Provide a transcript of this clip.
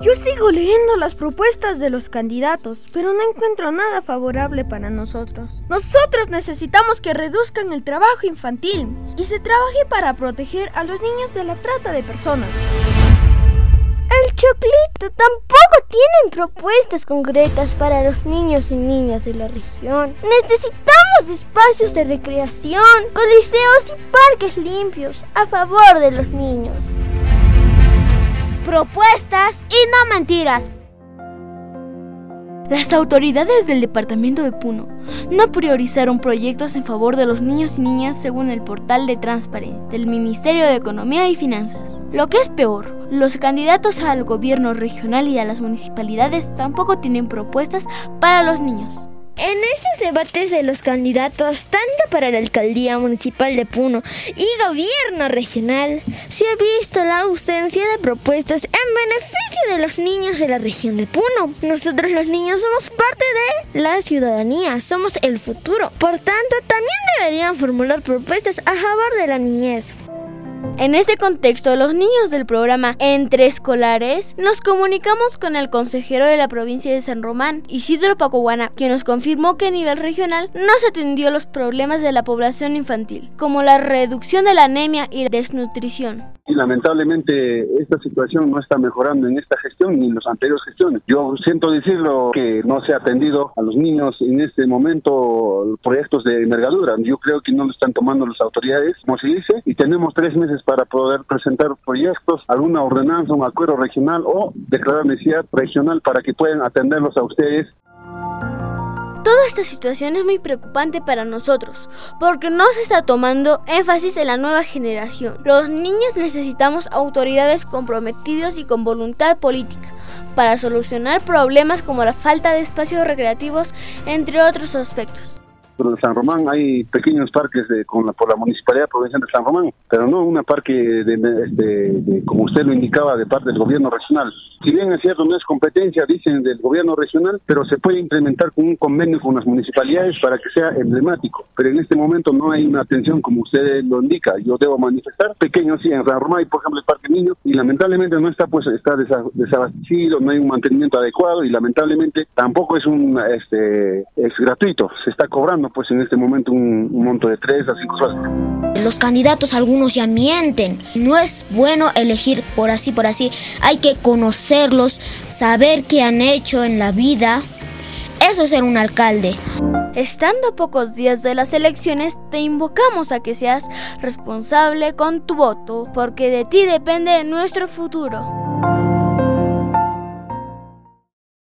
Yo sigo leyendo las propuestas de los candidatos, pero no encuentro nada favorable para nosotros. Nosotros necesitamos que reduzcan el trabajo infantil y se trabaje para proteger a los niños de la trata de personas. El Choclito tampoco tienen propuestas concretas para los niños y niñas de la región. Necesitamos espacios de recreación, coliseos y parques limpios a favor de los niños propuestas y no mentiras. Las autoridades del departamento de Puno no priorizaron proyectos en favor de los niños y niñas según el portal de transparencia del Ministerio de Economía y Finanzas. Lo que es peor, los candidatos al gobierno regional y a las municipalidades tampoco tienen propuestas para los niños. En estos debates de los candidatos, tanto para la alcaldía municipal de Puno y gobierno regional, se ha visto la ausencia de propuestas en beneficio de los niños de la región de Puno. Nosotros los niños somos parte de la ciudadanía, somos el futuro. Por tanto, también deberían formular propuestas a favor de la niñez. En este contexto, los niños del programa Entre Escolares nos comunicamos con el consejero de la provincia de San Román, Isidro Pacohuana, quien nos confirmó que a nivel regional no se atendió los problemas de la población infantil, como la reducción de la anemia y desnutrición y lamentablemente esta situación no está mejorando en esta gestión ni en las anteriores gestiones. Yo siento decirlo que no se ha atendido a los niños en este momento proyectos de envergadura. Yo creo que no lo están tomando las autoridades, como se dice, y tenemos tres meses para poder presentar proyectos, alguna ordenanza, un acuerdo regional o declarar necesidad regional para que puedan atenderlos a ustedes Toda esta situación es muy preocupante para nosotros, porque no se está tomando énfasis en la nueva generación. Los niños necesitamos autoridades comprometidos y con voluntad política para solucionar problemas como la falta de espacios recreativos, entre otros aspectos de San Román hay pequeños parques de, con la, por la Municipalidad Provincial de San Román, pero no un parque, de, de, como usted lo indicaba, de parte del gobierno regional. Si bien es cierto, no es competencia, dicen, del gobierno regional, pero se puede implementar con un convenio con las municipalidades para que sea emblemático. Pero en este momento no hay una atención como usted lo indica. Yo debo manifestar, pequeños sí, en San Román hay, por ejemplo, el Parque Niño, y lamentablemente no está, pues, está desabastecido, no hay un mantenimiento adecuado, y lamentablemente tampoco es un, este, es gratuito, se está cobrando pues en este momento un, monto de 3 a 5 soles. Los candidatos algunos ya mienten. No es bueno elegir por así, por así. Hay que conocerlos, saber qué han hecho en la vida. Eso es ser un alcalde. Estando a pocos días de las elecciones, te invocamos a que seas responsable con tu voto, porque de ti depende nuestro futuro.